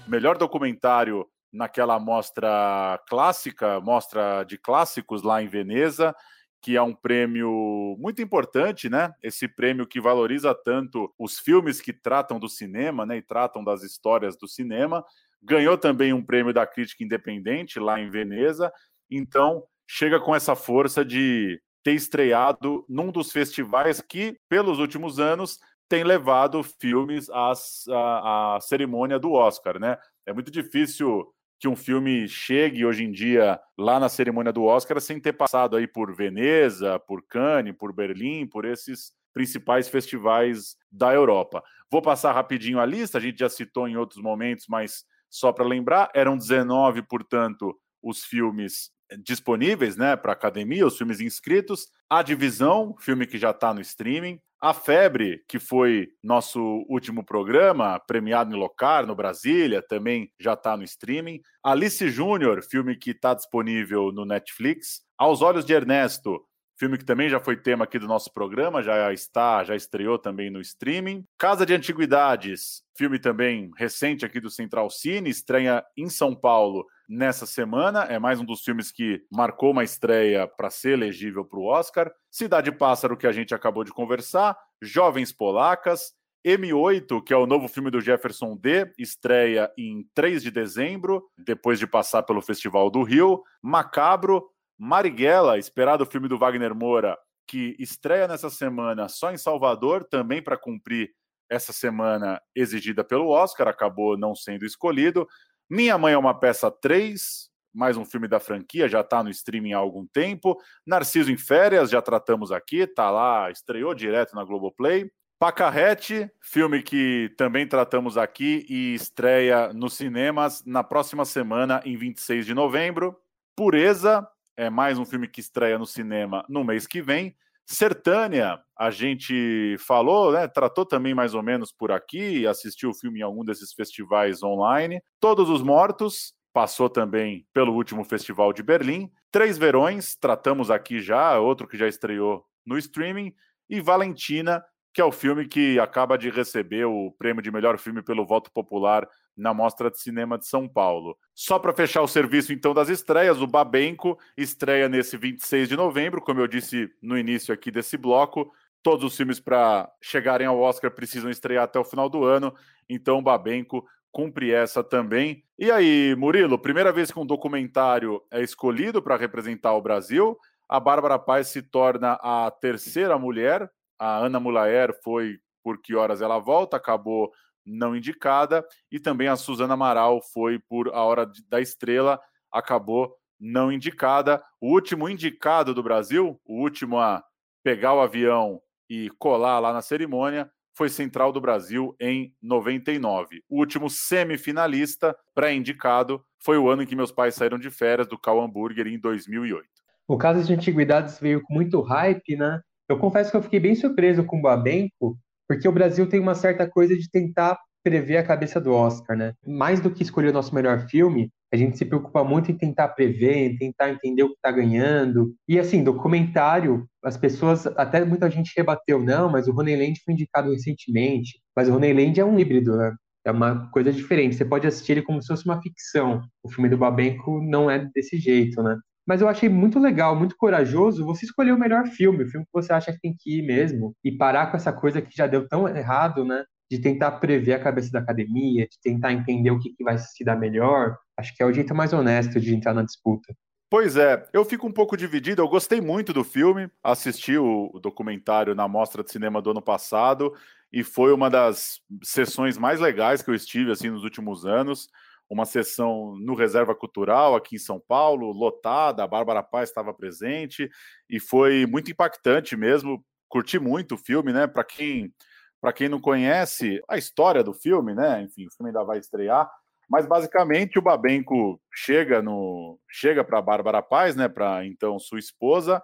Melhor documentário naquela mostra clássica, mostra de clássicos lá em Veneza, que é um prêmio muito importante, né? Esse prêmio que valoriza tanto os filmes que tratam do cinema, né, e tratam das histórias do cinema. Ganhou também um prêmio da crítica independente lá em Veneza então, chega com essa força de ter estreado num dos festivais que, pelos últimos anos, tem levado filmes às, à, à cerimônia do Oscar, né? É muito difícil que um filme chegue hoje em dia lá na cerimônia do Oscar sem ter passado aí por Veneza, por Cannes, por Berlim, por esses principais festivais da Europa. Vou passar rapidinho a lista, a gente já citou em outros momentos, mas só para lembrar, eram 19, portanto, os filmes disponíveis, né, para academia, os filmes inscritos. A Divisão, filme que já está no streaming. A Febre, que foi nosso último programa, premiado em Locar, no Brasília, também já está no streaming. Alice Júnior, filme que está disponível no Netflix. Aos Olhos de Ernesto, filme que também já foi tema aqui do nosso programa, já está, já estreou também no streaming. Casa de Antiguidades, filme também recente aqui do Central Cine, estreia em São Paulo nessa semana. É mais um dos filmes que marcou uma estreia para ser elegível para o Oscar. Cidade Pássaro, que a gente acabou de conversar. Jovens Polacas. M8, que é o novo filme do Jefferson D, estreia em 3 de dezembro, depois de passar pelo Festival do Rio. Macabro, Marighella, esperado filme do Wagner Moura, que estreia nessa semana só em Salvador, também para cumprir essa semana exigida pelo Oscar, acabou não sendo escolhido. Minha Mãe é uma Peça 3, mais um filme da franquia, já está no streaming há algum tempo. Narciso em Férias, já tratamos aqui, tá lá, estreou direto na Globoplay. Pacarrete, filme que também tratamos aqui e estreia nos cinemas na próxima semana, em 26 de novembro. Pureza, é mais um filme que estreia no cinema no mês que vem. Sertânia, a gente falou, né, tratou também mais ou menos por aqui, assistiu o filme em algum desses festivais online. Todos os Mortos, passou também pelo último festival de Berlim. Três Verões, tratamos aqui já, outro que já estreou no streaming. E Valentina, que é o filme que acaba de receber o prêmio de melhor filme pelo voto popular na Mostra de Cinema de São Paulo. Só para fechar o serviço então das estreias, o Babenco estreia nesse 26 de novembro, como eu disse no início aqui desse bloco. Todos os filmes para chegarem ao Oscar precisam estrear até o final do ano, então o Babenco cumpre essa também. E aí, Murilo, primeira vez que um documentário é escolhido para representar o Brasil, a Bárbara Paz se torna a terceira mulher a Ana Mulaer foi por que horas ela volta, acabou não indicada, e também a Suzana Amaral foi por A Hora da Estrela, acabou não indicada. O último indicado do Brasil, o último a pegar o avião e colar lá na cerimônia, foi Central do Brasil em 99. O último semifinalista pré-indicado foi o ano em que meus pais saíram de férias do Cal Hamburger em 2008. O caso de antiguidades veio com muito hype, né? Eu confesso que eu fiquei bem surpreso com o Babenco, porque o Brasil tem uma certa coisa de tentar prever a cabeça do Oscar, né? Mais do que escolher o nosso melhor filme, a gente se preocupa muito em tentar prever, em tentar entender o que está ganhando. E assim, documentário, as pessoas, até muita gente rebateu, não, mas o Honeyland foi indicado recentemente. Mas o Honeyland é um híbrido, né? É uma coisa diferente. Você pode assistir ele como se fosse uma ficção. O filme do Babenco não é desse jeito, né? Mas eu achei muito legal, muito corajoso você escolher o melhor filme, o filme que você acha que tem que ir mesmo, e parar com essa coisa que já deu tão errado, né? De tentar prever a cabeça da academia, de tentar entender o que, que vai se dar melhor. Acho que é o jeito mais honesto de entrar na disputa. Pois é, eu fico um pouco dividido. Eu gostei muito do filme, assisti o documentário na Mostra de Cinema do ano passado e foi uma das sessões mais legais que eu estive assim nos últimos anos uma sessão no Reserva Cultural aqui em São Paulo, lotada, a Bárbara Paz estava presente e foi muito impactante mesmo. Curti muito o filme, né? Para quem para quem não conhece a história do filme, né? Enfim, o filme ainda vai estrear, mas basicamente o Babenco chega no chega para Bárbara Paz, né, para então sua esposa,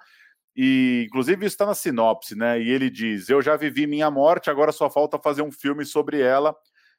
e inclusive está na sinopse, né? E ele diz: "Eu já vivi minha morte, agora só falta fazer um filme sobre ela".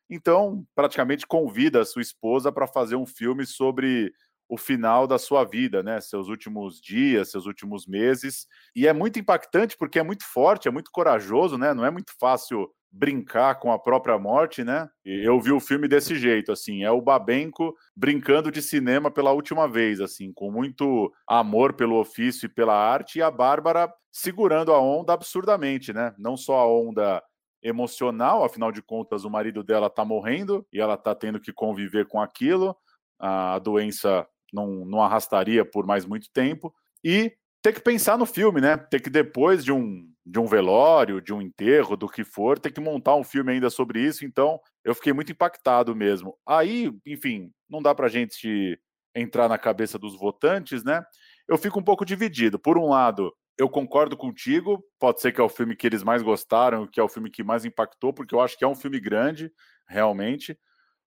Então, praticamente convida a sua esposa para fazer um filme sobre o final da sua vida, né? Seus últimos dias, seus últimos meses. E é muito impactante porque é muito forte, é muito corajoso, né? Não é muito fácil brincar com a própria morte, né? Eu vi o filme desse jeito, assim, é o Babenco brincando de cinema pela última vez, assim, com muito amor pelo ofício e pela arte, e a Bárbara segurando a onda absurdamente, né? Não só a onda emocional, afinal de contas, o marido dela está morrendo e ela está tendo que conviver com aquilo, a doença não, não arrastaria por mais muito tempo, e ter que pensar no filme, né? Ter que, depois de um, de um velório, de um enterro, do que for, ter que montar um filme ainda sobre isso, então eu fiquei muito impactado mesmo. Aí, enfim, não dá pra gente entrar na cabeça dos votantes, né? Eu fico um pouco dividido. Por um lado, eu concordo contigo. Pode ser que é o filme que eles mais gostaram, que é o filme que mais impactou, porque eu acho que é um filme grande, realmente.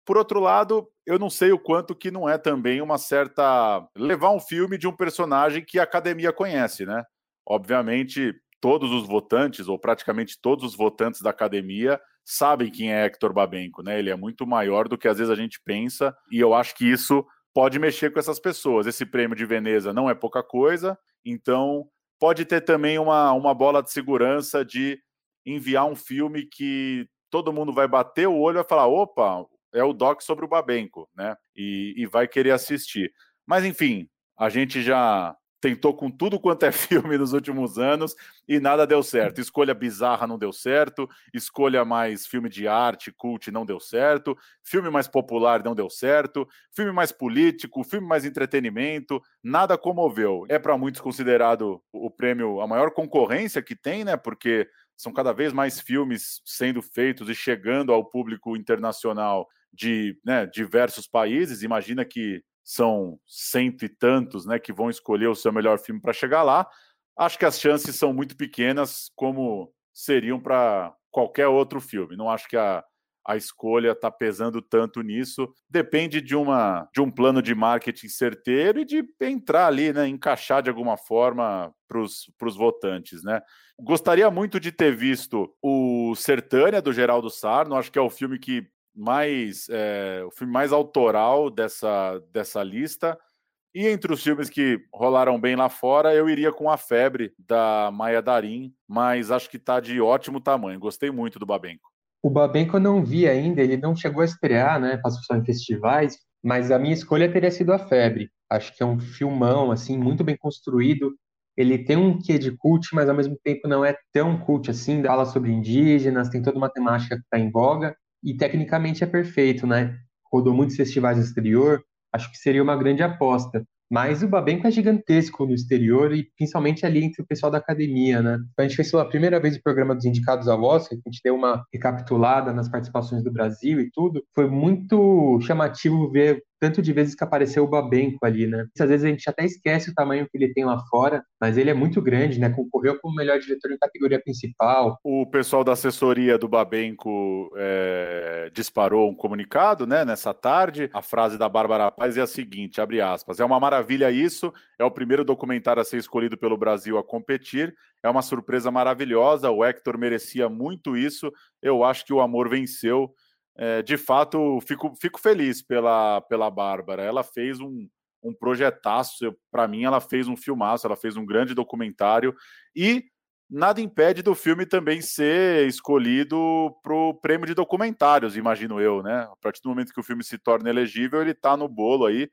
Por outro lado, eu não sei o quanto que não é também uma certa. levar um filme de um personagem que a academia conhece, né? Obviamente, todos os votantes, ou praticamente todos os votantes da academia, sabem quem é Hector Babenco, né? Ele é muito maior do que às vezes a gente pensa, e eu acho que isso pode mexer com essas pessoas. Esse prêmio de Veneza não é pouca coisa, então pode ter também uma, uma bola de segurança de enviar um filme que todo mundo vai bater o olho e falar: opa, é o doc sobre o Babenco, né? E, e vai querer assistir. Mas enfim, a gente já tentou com tudo quanto é filme nos últimos anos e nada deu certo. Escolha bizarra não deu certo, escolha mais filme de arte, cult não deu certo, filme mais popular não deu certo, filme mais político, filme mais entretenimento, nada comoveu. É para muitos considerado o prêmio a maior concorrência que tem, né? Porque são cada vez mais filmes sendo feitos e chegando ao público internacional de né, diversos países. Imagina que são cento e tantos né, que vão escolher o seu melhor filme para chegar lá. Acho que as chances são muito pequenas, como seriam para qualquer outro filme. Não acho que a, a escolha está pesando tanto nisso. Depende de, uma, de um plano de marketing certeiro e de entrar ali, né, encaixar de alguma forma para os votantes. Né? Gostaria muito de ter visto o Sertânia, do Geraldo Sarno. Acho que é o filme que mais é, o filme mais autoral dessa, dessa lista. E entre os filmes que rolaram bem lá fora, eu iria com A Febre, da Maia Darim, mas acho que está de ótimo tamanho. Gostei muito do Babenco. O Babenco eu não vi ainda, ele não chegou a estrear, né? Passou só em festivais, mas a minha escolha teria sido A Febre. Acho que é um filmão, assim, muito bem construído. Ele tem um quê de cult, mas ao mesmo tempo não é tão cult assim. Fala sobre indígenas, tem toda uma temática que está em voga e tecnicamente é perfeito, né? Rodou muitos festivais no exterior, acho que seria uma grande aposta. Mas o Babenco é gigantesco no exterior e principalmente ali entre o pessoal da academia, né? A gente fez pela primeira vez o programa dos indicados ao Oscar, a gente deu uma recapitulada nas participações do Brasil e tudo. Foi muito chamativo ver tanto de vezes que apareceu o Babenco ali, né? Às vezes a gente até esquece o tamanho que ele tem lá fora, mas ele é muito grande, né? Concorreu como melhor diretor em categoria principal. O pessoal da assessoria do Babenco é, disparou um comunicado, né? Nessa tarde, a frase da Bárbara Paz é a seguinte, abre aspas, é uma maravilha isso, é o primeiro documentário a ser escolhido pelo Brasil a competir, é uma surpresa maravilhosa, o Hector merecia muito isso, eu acho que o amor venceu, é, de fato, fico, fico feliz pela, pela Bárbara. Ela fez um, um projetaço, para mim, ela fez um filmaço, ela fez um grande documentário e nada impede do filme também ser escolhido para o prêmio de documentários, imagino eu, né? A partir do momento que o filme se torna elegível, ele está no bolo aí.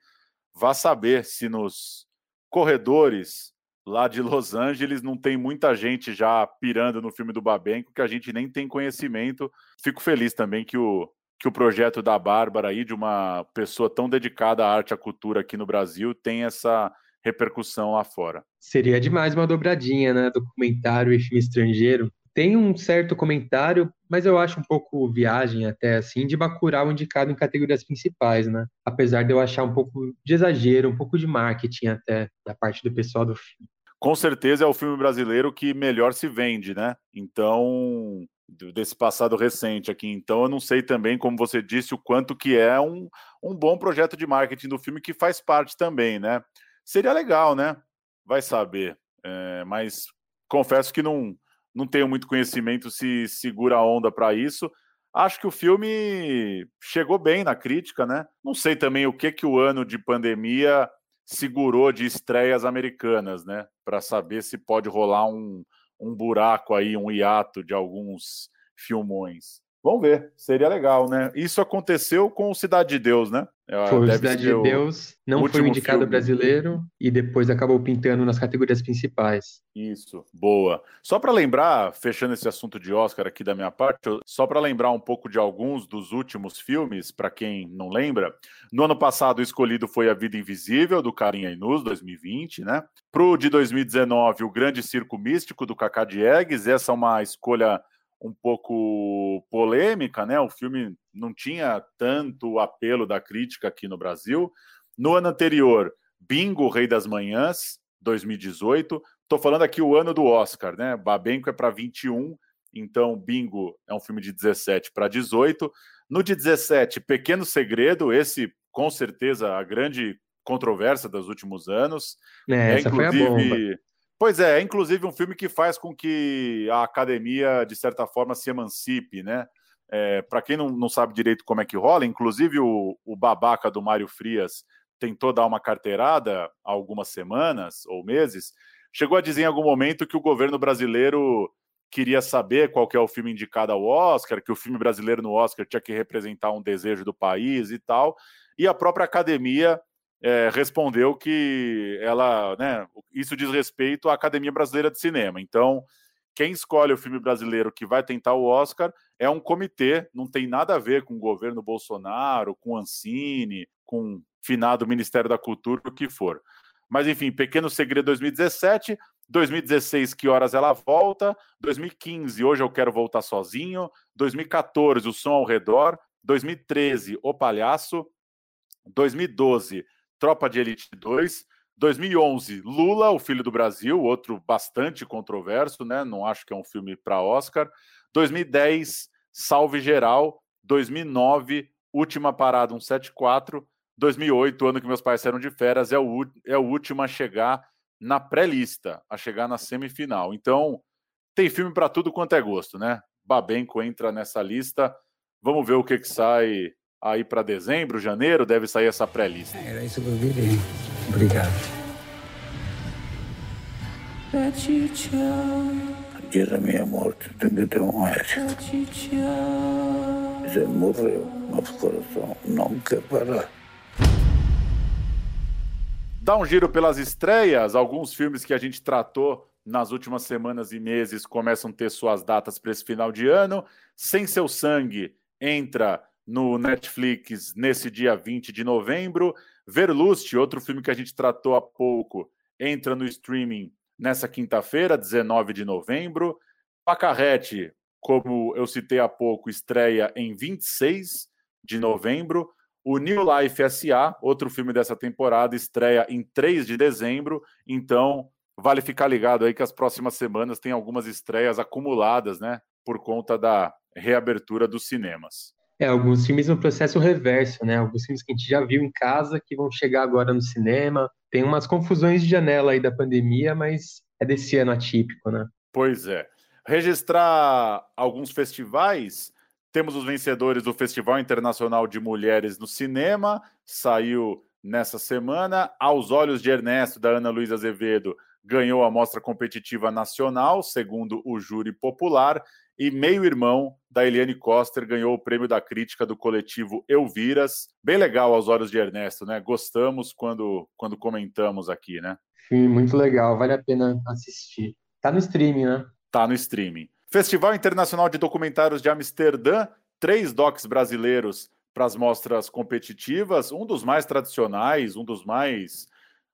Vá saber se nos corredores lá de Los Angeles não tem muita gente já pirando no filme do Babenco que a gente nem tem conhecimento. Fico feliz também que o, que o projeto da Bárbara aí, de uma pessoa tão dedicada à arte e à cultura aqui no Brasil, tem essa repercussão lá fora. Seria demais uma dobradinha, né? Documentário e filme estrangeiro. Tem um certo comentário, mas eu acho um pouco viagem até assim, de Bacurau indicado em categorias principais, né? Apesar de eu achar um pouco de exagero, um pouco de marketing até da parte do pessoal do filme com certeza é o filme brasileiro que melhor se vende, né? Então, desse passado recente aqui. Então, eu não sei também, como você disse, o quanto que é um, um bom projeto de marketing do filme que faz parte também, né? Seria legal, né? Vai saber. É, mas confesso que não, não tenho muito conhecimento se segura a onda para isso. Acho que o filme chegou bem na crítica, né? Não sei também o que que o ano de pandemia segurou de estreias americanas, né? Para saber se pode rolar um, um buraco aí, um hiato de alguns filmões. Vamos ver, seria legal, né? Isso aconteceu com o Cidade de Deus, né? Foi o Cidade de Deus, não foi o indicado filme. brasileiro e depois acabou pintando nas categorias principais. Isso, boa. Só para lembrar, fechando esse assunto de Oscar aqui da minha parte, só para lembrar um pouco de alguns dos últimos filmes, para quem não lembra, no ano passado o escolhido foi A Vida Invisível, do Carinha Inus, 2020, né? Pro de 2019, O Grande Circo Místico, do Cacá Diegues, essa é uma escolha um pouco polêmica, né? O filme não tinha tanto apelo da crítica aqui no Brasil. No ano anterior, Bingo, Rei das Manhãs, 2018. Estou falando aqui o ano do Oscar, né? Babenco é para 21 Então, Bingo é um filme de 17 para 18. No de 17, Pequeno Segredo, esse com certeza a grande controvérsia dos últimos anos. É, essa foi a bomba. Pois é, inclusive um filme que faz com que a academia, de certa forma, se emancipe, né? É, para quem não, não sabe direito como é que rola, inclusive o, o babaca do Mário Frias tentou dar uma carteirada há algumas semanas ou meses, chegou a dizer em algum momento que o governo brasileiro queria saber qual que é o filme indicado ao Oscar, que o filme brasileiro no Oscar tinha que representar um desejo do país e tal, e a própria academia é, respondeu que ela, né, isso diz respeito à Academia Brasileira de Cinema. Então, quem escolhe o filme brasileiro que vai tentar o Oscar é um comitê, não tem nada a ver com o governo Bolsonaro, com Ancine, com finado Ministério da Cultura, o que for. Mas enfim, Pequeno Segredo 2017, 2016, Que Horas Ela Volta, 2015, Hoje Eu Quero Voltar Sozinho, 2014, O Som ao Redor, 2013, O Palhaço, 2012, Tropa de Elite 2, 2011, Lula, o Filho do Brasil, outro bastante controverso, né? Não acho que é um filme para Oscar. 2010, Salve Geral. 2009, Última Parada 174. 2008, ano que meus pais saíram de férias, é o, é o último a chegar na pré-lista, a chegar na semifinal. Então, tem filme para tudo quanto é gosto, né? Babenco entra nessa lista. Vamos ver o que, que sai aí para dezembro, janeiro, deve sair essa pré-lista. Era isso que eu queria. Obrigado. Da minha morte tem que ter um médico. Já morreu, mas o coração não quer parar. Dá um giro pelas estreias, alguns filmes que a gente tratou nas últimas semanas e meses começam a ter suas datas para esse final de ano. Sem Seu Sangue entra no Netflix nesse dia 20 de novembro. Verlust, outro filme que a gente tratou há pouco, entra no streaming nessa quinta-feira, 19 de novembro. Pacarrete, como eu citei há pouco, estreia em 26 de novembro. O New Life SA, outro filme dessa temporada, estreia em 3 de dezembro. Então, vale ficar ligado aí que as próximas semanas tem algumas estreias acumuladas, né? Por conta da reabertura dos cinemas. É, alguns filmes no processo reverso, né? Alguns filmes que a gente já viu em casa que vão chegar agora no cinema. Tem umas confusões de janela aí da pandemia, mas é desse ano atípico, né? Pois é. Registrar alguns festivais. Temos os vencedores do Festival Internacional de Mulheres no Cinema, saiu nessa semana. Aos Olhos de Ernesto, da Ana Luísa Azevedo, ganhou a mostra competitiva nacional, segundo o júri popular. E Meio Irmão, da Eliane Coster, ganhou o prêmio da crítica do coletivo Elviras. Bem legal aos olhos de Ernesto, né? Gostamos quando, quando comentamos aqui, né? Sim, muito legal, vale a pena assistir. Tá no streaming, né? Tá no streaming. Festival Internacional de Documentários de Amsterdã, três docs brasileiros para as mostras competitivas, um dos mais tradicionais, um dos mais.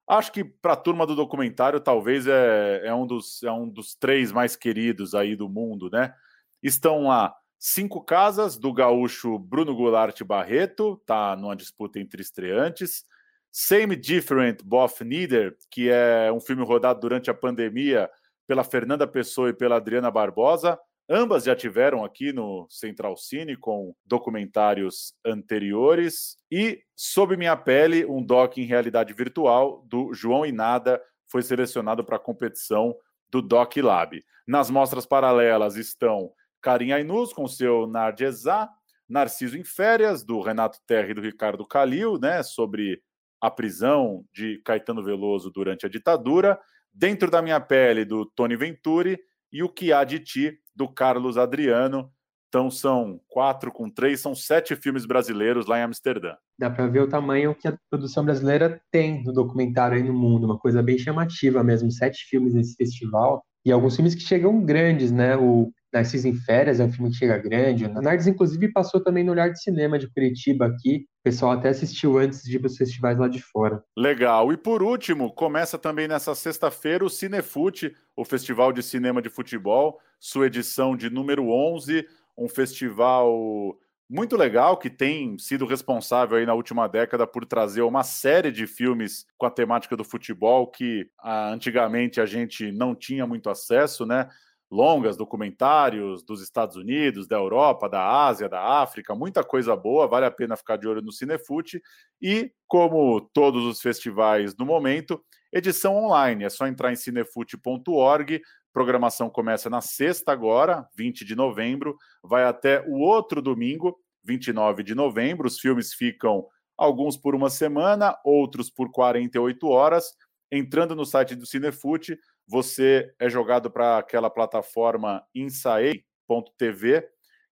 Acho que para a turma do documentário, talvez é, é, um dos, é um dos três mais queridos aí do mundo, né? Estão lá cinco casas do gaúcho Bruno Goulart Barreto, tá numa disputa entre estreantes. Same Different Both Neither, que é um filme rodado durante a pandemia pela Fernanda Pessoa e pela Adriana Barbosa. Ambas já tiveram aqui no Central Cine com documentários anteriores. E Sob Minha Pele, um doc em realidade virtual do João Inada, foi selecionado para a competição do Doc Lab. Nas mostras paralelas estão Karim Ainus com seu Nardiezá, Narciso em Férias, do Renato Terra e do Ricardo Calil, né, sobre a prisão de Caetano Veloso durante a ditadura, Dentro da Minha Pele, do Tony Venturi, e O Que Há de Ti, do Carlos Adriano. Então são quatro com três, são sete filmes brasileiros lá em Amsterdã. Dá para ver o tamanho que a produção brasileira tem no documentário aí no mundo, uma coisa bem chamativa mesmo. Sete filmes nesse festival e alguns filmes que chegam grandes, né? O Narciso em Férias é um filme que chega grande. A Nardes, inclusive, passou também no Olhar de Cinema de Curitiba aqui. O pessoal até assistiu antes de ir para os festivais lá de fora. Legal. E por último, começa também nessa sexta-feira o Cinefute, o Festival de Cinema de Futebol, sua edição de número 11, um festival muito legal que tem sido responsável aí na última década por trazer uma série de filmes com a temática do futebol que ah, antigamente a gente não tinha muito acesso, né? Longas, documentários dos Estados Unidos, da Europa, da Ásia, da África, muita coisa boa, vale a pena ficar de olho no Cinefute. E, como todos os festivais no momento, edição online, é só entrar em cinefute.org. Programação começa na sexta agora, 20 de novembro, vai até o outro domingo, 29 de novembro. Os filmes ficam alguns por uma semana, outros por 48 horas. Entrando no site do Cinefute, você é jogado para aquela plataforma insaei.tv,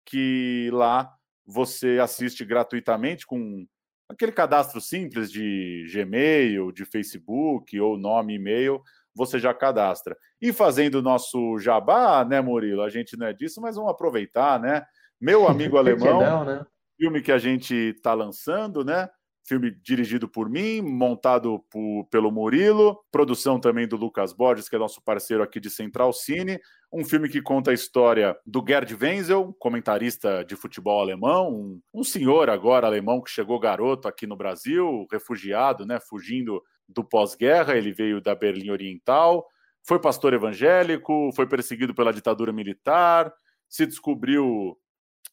que lá você assiste gratuitamente com aquele cadastro simples de Gmail, de Facebook ou nome e-mail, você já cadastra. E fazendo o nosso jabá, né, Murilo? A gente não é disso, mas vamos aproveitar, né? Meu amigo alemão, não, né? filme que a gente está lançando, né? Filme dirigido por mim, montado por, pelo Murilo, produção também do Lucas Borges, que é nosso parceiro aqui de Central Cine. Um filme que conta a história do Gerd Wenzel, comentarista de futebol alemão, um, um senhor agora alemão que chegou garoto aqui no Brasil, refugiado, né, fugindo do pós-guerra. Ele veio da Berlim Oriental, foi pastor evangélico, foi perseguido pela ditadura militar, se descobriu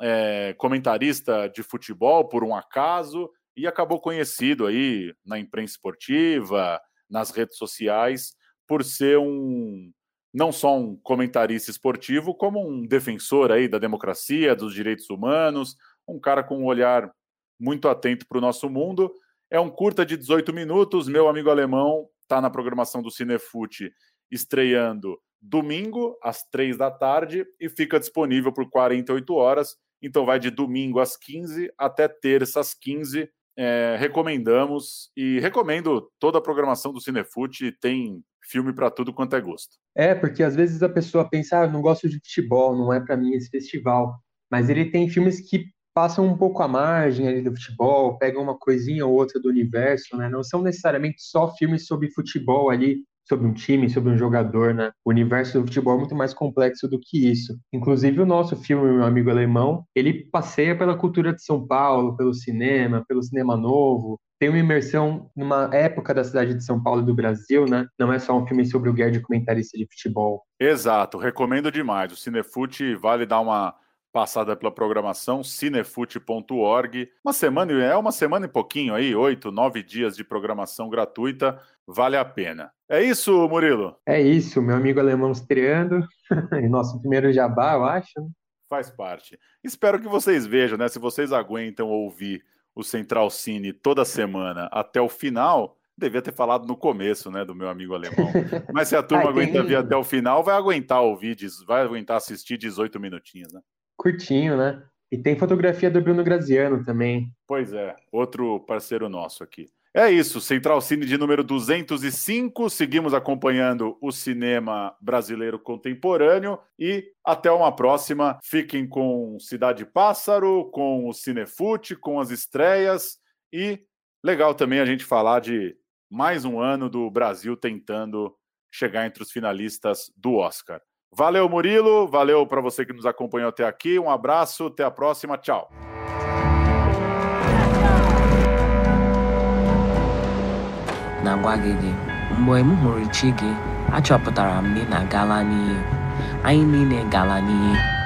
é, comentarista de futebol por um acaso e acabou conhecido aí na imprensa esportiva, nas redes sociais, por ser um não só um comentarista esportivo, como um defensor aí da democracia, dos direitos humanos, um cara com um olhar muito atento para o nosso mundo. É um curta de 18 minutos, meu amigo alemão está na programação do Cinefute, estreando domingo às três da tarde e fica disponível por 48 horas. Então vai de domingo às 15 até terça às 15 é, recomendamos e recomendo toda a programação do Cinefute, tem filme para tudo quanto é gosto. É, porque às vezes a pessoa pensa, ah, não gosto de futebol, não é para mim esse festival. Mas ele tem filmes que passam um pouco à margem ali do futebol, pegam uma coisinha ou outra do universo, né? Não são necessariamente só filmes sobre futebol ali, sobre um time, sobre um jogador, né? O universo do futebol é muito mais complexo do que isso. Inclusive o nosso filme, meu amigo alemão, ele passeia pela cultura de São Paulo, pelo cinema, pelo cinema novo, tem uma imersão numa época da cidade de São Paulo e do Brasil, né? Não é só um filme sobre o Gerd comentarista de futebol. Exato, recomendo demais. O Cinefute vale dar uma passada pela programação cinefute.org. Uma semana, é uma semana e pouquinho aí, oito, nove dias de programação gratuita, vale a pena. É isso, Murilo? É isso, meu amigo alemão estreando, nosso primeiro jabá, eu acho. Né? Faz parte. Espero que vocês vejam, né? Se vocês aguentam ouvir o Central Cine toda semana até o final, devia ter falado no começo, né, do meu amigo alemão. Mas se a turma Ai, aguenta vir até o final, vai aguentar ouvir, vai aguentar assistir 18 minutinhos, né? Curtinho, né? E tem fotografia do Bruno Graziano também. Pois é, outro parceiro nosso aqui. É isso, Central Cine de número 205. Seguimos acompanhando o cinema brasileiro contemporâneo e até uma próxima. Fiquem com Cidade Pássaro, com o Cinefute, com as estreias e legal também a gente falar de mais um ano do Brasil tentando chegar entre os finalistas do Oscar. Valeu, Murilo. Valeu para você que nos acompanhou até aqui. Um abraço, até a próxima. Tchau. na-agwa gị gị mgbe m hụrụ chi gị achọpụtara m na gala n'iyi anyị niile gala n'iyi